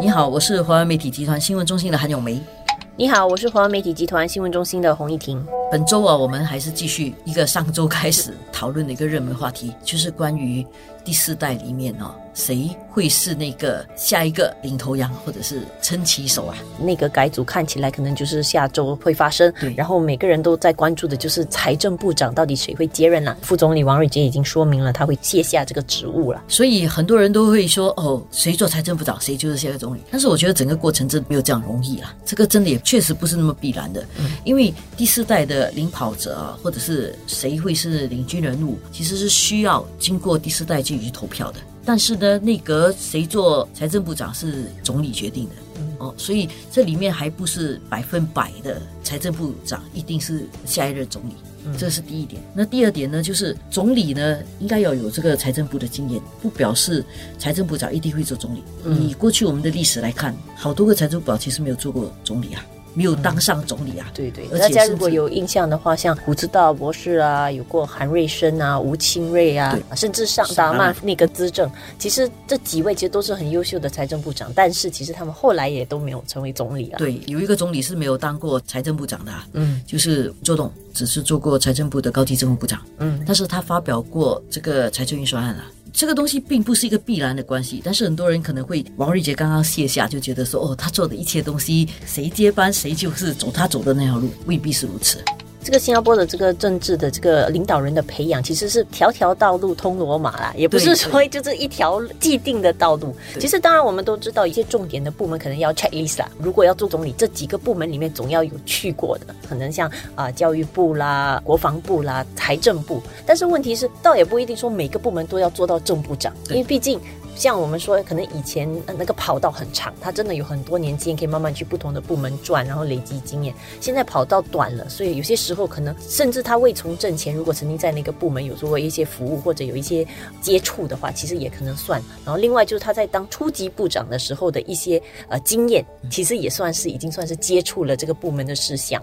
你好，我是华为媒体集团新闻中心的韩永梅。你好，我是华为媒体集团新闻中心的洪一婷。本周啊，我们还是继续一个上周开始讨论的一个热门话题，就是关于第四代里面哦，谁会是那个下一个领头羊或者是撑旗手啊？那个改组看起来可能就是下周会发生，对然后每个人都在关注的就是财政部长到底谁会接任了。副总理王瑞杰已经说明了他会卸下这个职务了。所以很多人都会说，哦，谁做财政部长，谁就是下一个总理。但是我觉得整个过程真的没有这样容易啊，这个真的也确实不是那么必然的。嗯因为第四代的领跑者啊，或者是谁会是领军人物，其实是需要经过第四代进去投票的。但是呢，内阁谁做财政部长是总理决定的。哦，所以这里面还不是百分百的财政部长一定是下一任总理。这是第一点。那第二点呢，就是总理呢应该要有这个财政部的经验，不表示财政部长一定会做总理。以过去我们的历史来看，好多个财政部长其实没有做过总理啊，没有当上总理啊。对对，大家如果有印象的话，像胡志道博士啊，有过韩瑞生啊、吴清瑞啊，甚至上达曼那个资政，其实这几位其实都是很优秀的财政部长，但是其实他们后来也都没有成为总理啊。对，有一个总理是没有当过财政部长的、啊，嗯就是周董，只是做过财政部的高级政务部长。嗯，但是他发表过这个财政预算案啊。这个东西并不是一个必然的关系，但是很多人可能会，王瑞杰刚刚卸下就觉得说，哦，他做的一切东西，谁接班谁就是走他走的那条路，未必是如此。这个新加坡的这个政治的这个领导人的培养，其实是条条道路通罗马啦，也不是对说就是一条既定的道路。其实当然我们都知道，一些重点的部门可能要 checklist 啦。如果要做总理，这几个部门里面总要有去过的，可能像啊、教育部啦、国防部啦、财政部。但是问题是，倒也不一定说每个部门都要做到正部长，因对为毕竟。像我们说，可能以前那个跑道很长，他真的有很多年经验，可以慢慢去不同的部门转，然后累积经验。现在跑道短了，所以有些时候可能甚至他未从政前，如果曾经在那个部门有做过一些服务或者有一些接触的话，其实也可能算。然后另外就是他在当初级部长的时候的一些呃经验，其实也算是已经算是接触了这个部门的事项。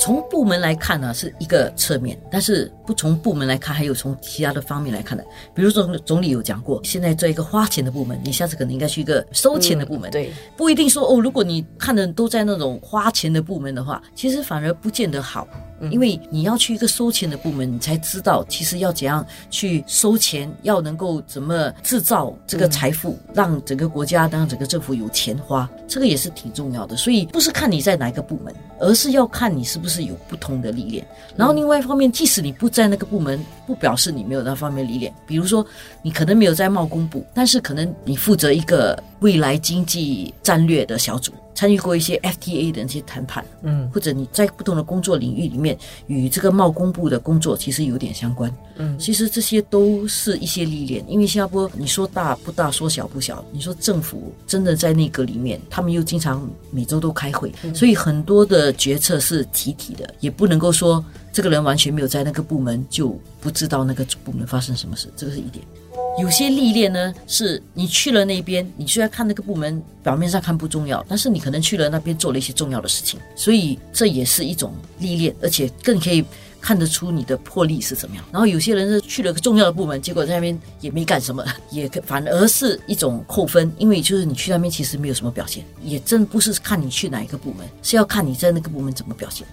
从部门来看呢，是一个侧面，但是不从部门来看，还有从其他的方面来看的。比如说总总理有讲过，现在做一个花钱的部门，你下次可能应该去一个收钱的部门。对，不一定说哦，如果你看的都在那种花钱的部门的话，其实反而不见得好。因为你要去一个收钱的部门，你才知道其实要怎样去收钱，要能够怎么制造这个财富，让整个国家、让整个政府有钱花，这个也是挺重要的。所以不是看你在哪一个部门，而是要看你是不是有不同的历练。然后另外一方面，即使你不在那个部门，不表示你没有那方面历练。比如说，你可能没有在贸工部，但是可能你负责一个未来经济战略的小组。参与过一些 FTA 的那些谈判，嗯或者你在不同的工作领域里面与这个贸工部的工作其实有点相关。嗯其实这些都是一些历练，因为新加坡你说大不大，说小不小，你说政府真的在内阁里面，他们又经常每周都开会，所以很多的决策是集体的，也不能够说这个人完全没有在那个部门就不知道那个部门发生什么事，这个是一点。有些历练呢，是你去了那边，你虽然看那个部门表面上看不重要，但是你可能去了那边做了一些重要的事情，所以这也是一种历练，而且更可以看得出你的魄力是怎么样。然后有些人是去了个重要的部门，结果在那边也没干什么，也反而是一种扣分，因为就是你去那边其实没有什么表现，也真不是看你去哪一个部门，是要看你在那个部门怎么表现。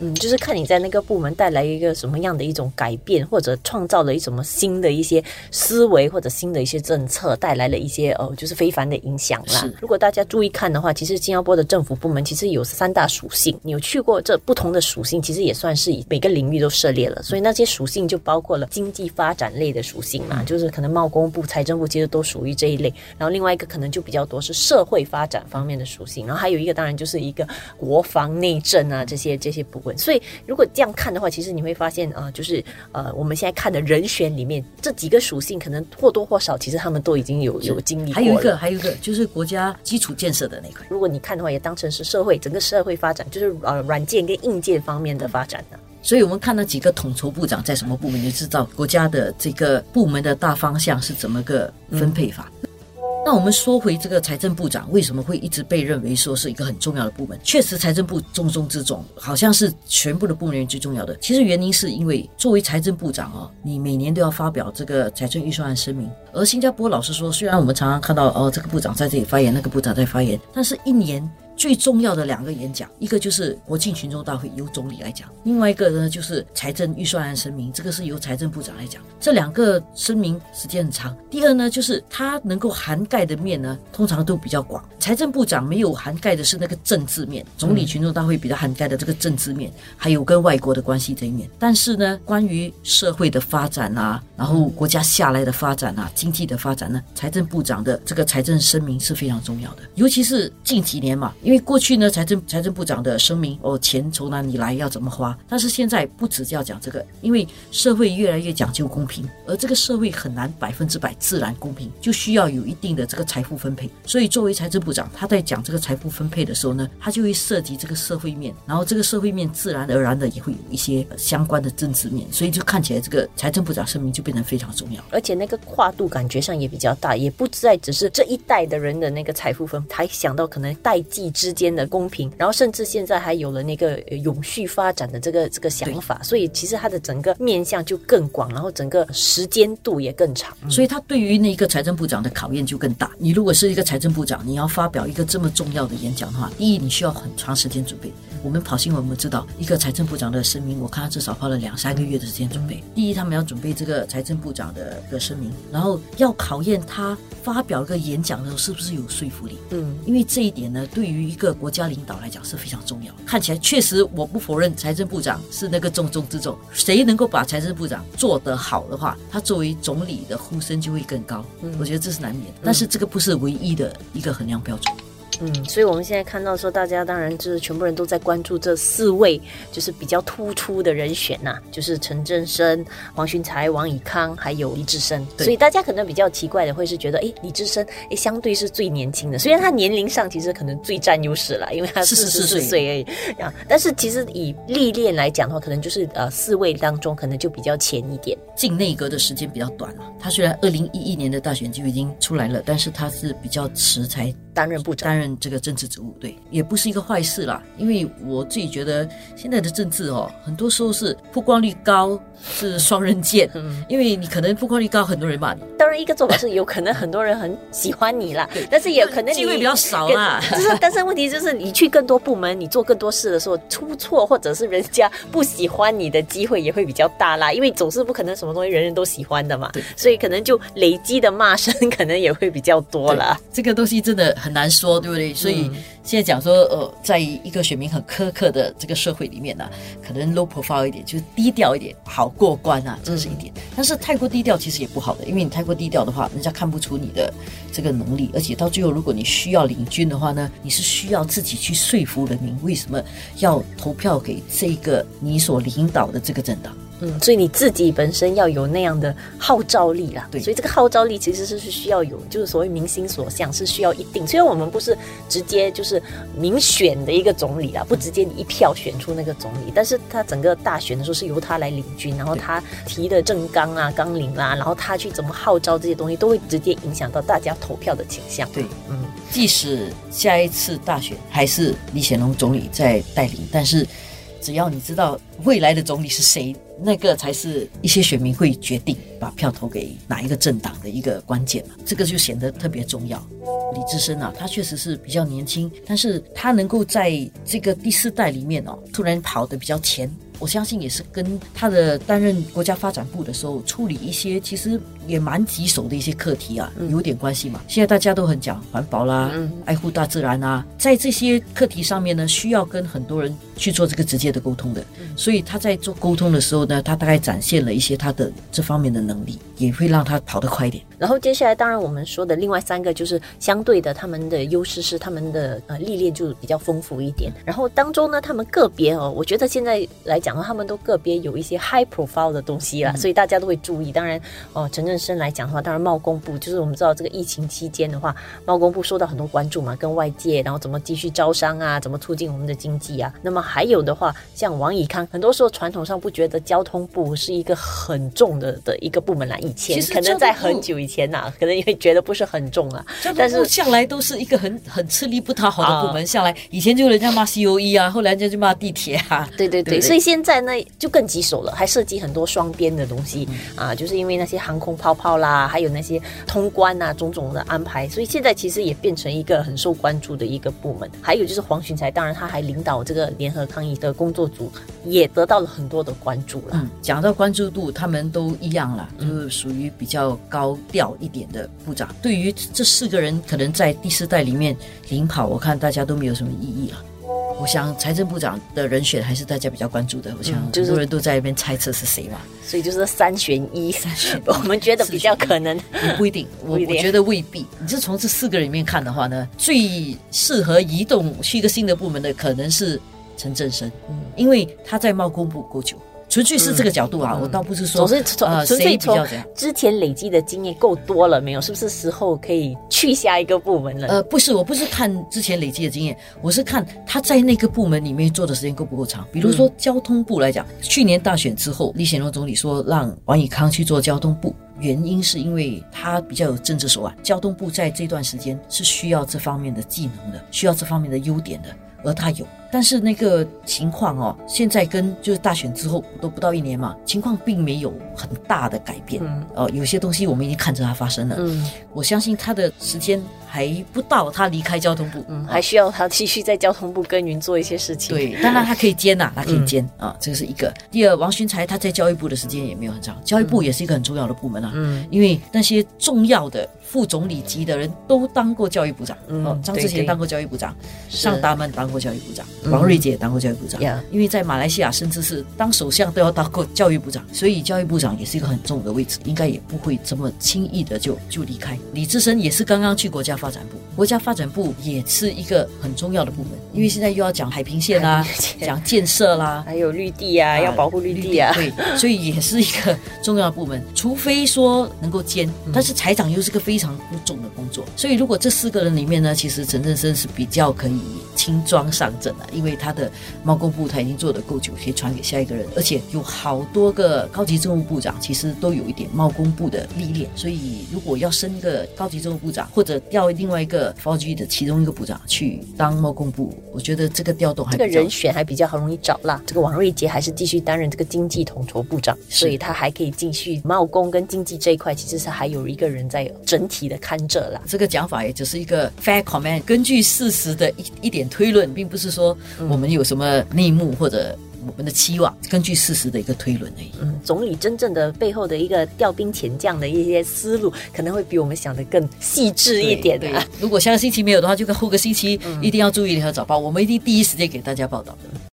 嗯，就是看你在那个部门带来一个什么样的一种改变，或者创造了一什么新的一些思维，或者新的一些政策，带来了一些呃，就是非凡的影响啦。如果大家注意看的话，其实新加坡的政府部门其实有三大属性，你有去过这不同的属性，其实也算是每个领域都涉猎了。所以那些属性就包括了经济发展类的属性嘛，就是可能贸工部、财政部其实都属于这一类。然后另外一个可能就比较多是社会发展方面的属性，然后还有一个当然就是一个国防内政啊这些这些部分。所以如果这样看的话，其实你会发现呃，就是呃我们现在看的人选里面这几个属性，可能或多或少其实他们都已经有有经历过。还有一个，还有一个就是国家基础建设的那块。如果你看的话，也当成是社会整个社会发展，就是呃软件跟硬件方面的发展的。所以我们看到几个统筹部长在什么部门，就知道国家的这个部门的大方向是怎么个分配法。那我们说回这个财政部长为什么会一直被认为说是一个很重要的部门？确实，财政部重中之重，好像是全部的部门最重要的。其实原因是因为作为财政部长哦，你每年都要发表这个财政预算案声明。而新加坡老实说，虽然我们常常看到哦，这个部长在这里发言，那个部长在发言，但是一年。最重要的两个演讲，一个就是国庆群众大会由总理来讲，另外一个呢就是财政预算案声明，这个是由财政部长来讲。这两个声明时间很长。第二呢，就是它能够涵盖的面呢，通常都比较广。财政部长没有涵盖的是那个政治面，总理群众大会比较涵盖的这个政治面，还有跟外国的关系这一面。但是呢，关于社会的发展啊，然后国家下来的发展啊，经济的发展呢，财政部长的这个财政声明是非常重要的，尤其是近几年嘛。因为过去呢，财政财政部长的声明哦，钱从哪里来，要怎么花？但是现在不只要讲这个，因为社会越来越讲究公平，而这个社会很难百分之百自然公平，就需要有一定的这个财富分配。所以作为财政部长，他在讲这个财富分配的时候呢，他就会涉及这个社会面，然后这个社会面自然而然的也会有一些相关的政治面，所以就看起来这个财政部长声明就变得非常重要。而且那个跨度感觉上也比较大，也不再只是这一代的人的那个财富分，还想到可能代际之间。的公平，然后甚至现在还有了那个永续发展的这个这个想法，所以其实它的整个面向就更广，然后整个时间度也更长，所以它对于那个财政部长的考验就更大。你如果是一个财政部长，你要发表一个这么重要的演讲的话，第一你需要很长时间准备。我们跑新闻，我们知道一个财政部长的声明，我看他至少花了两三个月的时间准备。第一，他们要准备这个财政部长的一个声明，然后要考验他发表一个演讲的时候是不是有说服力。嗯，因为这一点呢，对于一个国家领导来讲是非常重要。看起来确实，我不否认财政部长是那个重中之重。谁能够把财政部长做得好的话，他作为总理的呼声就会更高。嗯我觉得这是难免，但是这个不是唯一的一个衡量标准。嗯，所以我们现在看到说，大家当然就是全部人都在关注这四位，就是比较突出的人选呐，就是陈振声、黄循才、王以康，还有李志深。所以大家可能比较奇怪的会是觉得，哎，李志深哎相对是最年轻的，虽然他年龄上其实可能最占优势了，因为他四十四岁而已啊。但是其实以历练来讲的话，可能就是呃四位当中可能就比较前一点，进内阁的时间比较短了。他虽然二零一一年的大选就已经出来了，但是他是比较迟才担任部长，担任。这个政治职务对，也不是一个坏事啦。因为我自己觉得现在的政治哦，很多时候是曝光率高是双刃剑。嗯，因为你可能曝光率高，很多人骂你。当然，一个做法是有可能很多人很喜欢你啦，但是也可能机会比较少啦。就是，但是问题就是你去更多部门，你做更多事的时候出错，或者是人家不喜欢你的机会也会比较大啦。因为总是不可能什么东西人人都喜欢的嘛。对，所以可能就累积的骂声可能也会比较多了。这个东西真的很难说，对不对？所以现在讲说，呃，在一个选民很苛刻的这个社会里面呢，可能 low profile 一点，就是低调一点，好过关啊，这是一点。但是太过低调其实也不好的，因为你太过低调的话，人家看不出你的这个能力，而且到最后，如果你需要领军的话呢，你是需要自己去说服人民为什么要投票给这个你所领导的这个政党。嗯，所以你自己本身要有那样的号召力啦。对，所以这个号召力其实是是需要有，就是所谓民心所向是需要一定。虽然我们不是直接就是民选的一个总理啦，不直接你一票选出那个总理，但是他整个大选的时候是由他来领军，然后他提的政纲啊、纲领啦，然后他去怎么号召这些东西，都会直接影响到大家投票的倾向。对，嗯，即使下一次大选还是李显龙总理在带领，但是。只要你知道未来的总理是谁，那个才是一些选民会决定把票投给哪一个政党的一个关键嘛，这个就显得特别重要。李志深啊，他确实是比较年轻，但是他能够在这个第四代里面哦，突然跑得比较前。我相信也是跟他的担任国家发展部的时候处理一些其实也蛮棘手的一些课题啊，有点关系嘛。现在大家都很讲环保啦，爱护大自然啊，在这些课题上面呢，需要跟很多人去做这个直接的沟通的。所以他在做沟通的时候呢，他大概展现了一些他的这方面的能力，也会让他跑得快一点。然后接下来，当然我们说的另外三个就是相对的，他们的优势是他们的呃历练就比较丰富一点。然后当中呢，他们个别哦，我觉得现在来。讲到，他们都个别有一些 high profile 的东西啦，所以大家都会注意。当然，哦，陈振生来讲的话，当然贸工部就是我们知道这个疫情期间的话，贸工部受到很多关注嘛，跟外界，然后怎么继续招商啊，怎么促进我们的经济啊。那么还有的话，像王以康，很多时候传统上不觉得交通部是一个很重的的一个部门啦，以前可能在很久以前呐，可能因为觉得不是很重啊，但是向来都是一个很很吃力不讨好的部门，向来以前就人家骂 C O E 啊，后来人家就骂地铁啊，对对对，所以现在呢就更棘手了，还涉及很多双边的东西啊，就是因为那些航空泡泡啦，还有那些通关啊种种的安排，所以现在其实也变成一个很受关注的一个部门。还有就是黄群才，当然他还领导这个联合抗议的工作组，也得到了很多的关注了。嗯，讲到关注度，他们都一样了，就是属于比较高调一点的部长。对于这四个人，可能在第四代里面领跑，我看大家都没有什么异议了。我想财政部长的人选还是大家比较关注的。我想很多人都在那边猜测是谁嘛，所以就是三选一，三选。我们觉得比较可能，也不一定。我我觉得未必。你就从这四个里面看的话呢，最适合移动去一个新的部门的可能是陈振声，嗯，因为他在贸工部够久。纯粹是这个角度啊，我倒不是说，总是从纯粹从之前累积的经验够多了没有？是不是时候可以去下一个部门了？呃，不是，我不是看之前累积的经验，我是看他在那个部门里面做的时间够不够长。比如说交通部来讲，去年大选之后，李显龙总理说让王以康去做交通部，原因是因为他比较有政治手腕，交通部在这段时间是需要这方面的技能的，需要这方面的优点的，而他有。但是那个情况哦，现在跟就是大选之后都不到一年嘛，情况并没有很大的改变。嗯哦，有些东西我们已经看着它发生了。嗯，我相信他的时间还不到他离开交通部，嗯，还需要他继续在交通部耕耘做一些事情。对，当然他可以兼呐，他可以兼啊，这个是一个。第二，王勋才他在教育部的时间也没有很长，教育部也是一个很重要的部门啊。嗯，因为那些重要的副总理级的人都当过教育部长。嗯，张志贤当过教育部长，尚达曼当过教育部长。王瑞杰当过教育部长，因为在马来西亚甚至是当首相都要当过教育部长，所以教育部长也是一个很重的位置，应该也不会这么轻易的就就离开。李志深也是刚刚去国家发展部，国家发展部也是一个很重要的部门，因为现在又要讲海平线啦，讲建设啦，还有绿地啊，要保护绿地啊，对，所以也是一个重要的部门。除非说能够兼，但是财长又是个非常不重的工作，所以如果这四个人里面呢，其实陈振生是比较可以轻装上阵啊。因为他的贸工部他已经做的够久，可以传给下一个人，而且有好多个高级政务部长，其实都有一点贸工部的历练，所以如果要升个高级政务部长，或者调另外一个 f g 的其中一个部长去当贸工部，我觉得这个调动还这个人选还比较容易找啦。这个王瑞杰还是继续担任这个经济统筹部长，所以他还可以继续贸工跟经济这一块，其实是还有一个人在整体的看着啦。这个讲法也只是一个 fair comment，根据事实的一一点推论，并不是说。我们有什么内幕或者我们的期望？根据事实的一个推论而已。嗯，总理真正的背后的一个调兵遣将的一些思路，可能会比我们想的更细致一点的。如果下个星期没有的话，就跟后个星期一定要注意和早报，我们一定第一时间给大家报道的。